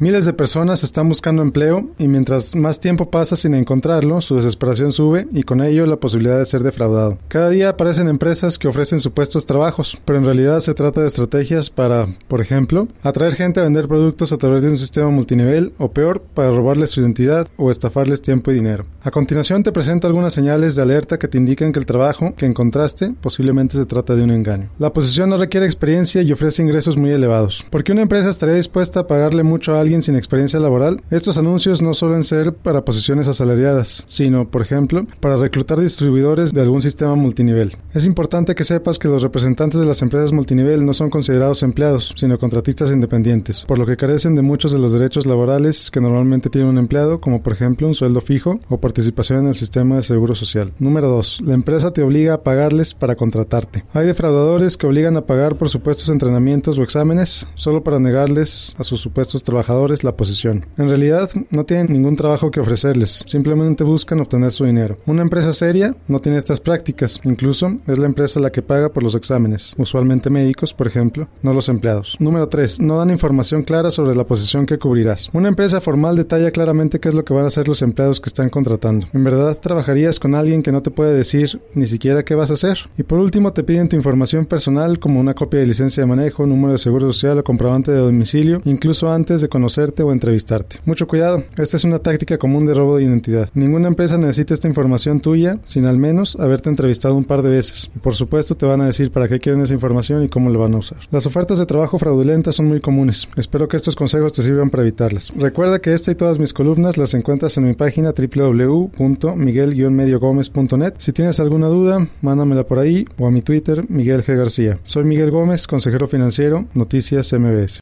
Miles de personas están buscando empleo y mientras más tiempo pasa sin encontrarlo, su desesperación sube y con ello la posibilidad de ser defraudado. Cada día aparecen empresas que ofrecen supuestos trabajos, pero en realidad se trata de estrategias para, por ejemplo, atraer gente a vender productos a través de un sistema multinivel o peor, para robarles su identidad o estafarles tiempo y dinero. A continuación te presento algunas señales de alerta que te indican que el trabajo que encontraste posiblemente se trata de un engaño. La posición no requiere experiencia y ofrece ingresos muy elevados. ¿Por qué una empresa estaría dispuesta a pagarle mucho a alguien sin experiencia laboral, estos anuncios no suelen ser para posiciones asalariadas, sino, por ejemplo, para reclutar distribuidores de algún sistema multinivel. Es importante que sepas que los representantes de las empresas multinivel no son considerados empleados, sino contratistas independientes, por lo que carecen de muchos de los derechos laborales que normalmente tiene un empleado, como por ejemplo un sueldo fijo o participación en el sistema de seguro social. Número 2. La empresa te obliga a pagarles para contratarte. Hay defraudadores que obligan a pagar por supuestos entrenamientos o exámenes solo para negarles a sus supuestos trabajadores la posición. En realidad no tienen ningún trabajo que ofrecerles, simplemente buscan obtener su dinero. Una empresa seria no tiene estas prácticas, incluso es la empresa la que paga por los exámenes, usualmente médicos, por ejemplo, no los empleados. Número 3. No dan información clara sobre la posición que cubrirás. Una empresa formal detalla claramente qué es lo que van a hacer los empleados que están contratando. En verdad, trabajarías con alguien que no te puede decir ni siquiera qué vas a hacer. Y por último, te piden tu información personal como una copia de licencia de manejo, número de seguro social o comprobante de domicilio, incluso antes de conocerte o entrevistarte. Mucho cuidado, esta es una táctica común de robo de identidad. Ninguna empresa necesita esta información tuya sin al menos haberte entrevistado un par de veces. Y por supuesto te van a decir para qué quieren esa información y cómo la van a usar. Las ofertas de trabajo fraudulentas son muy comunes. Espero que estos consejos te sirvan para evitarlas. Recuerda que esta y todas mis columnas las encuentras en mi página www.miguel-gómez.net. Si tienes alguna duda, mándamela por ahí o a mi Twitter, Miguel G. García. Soy Miguel Gómez, consejero financiero, Noticias MBS.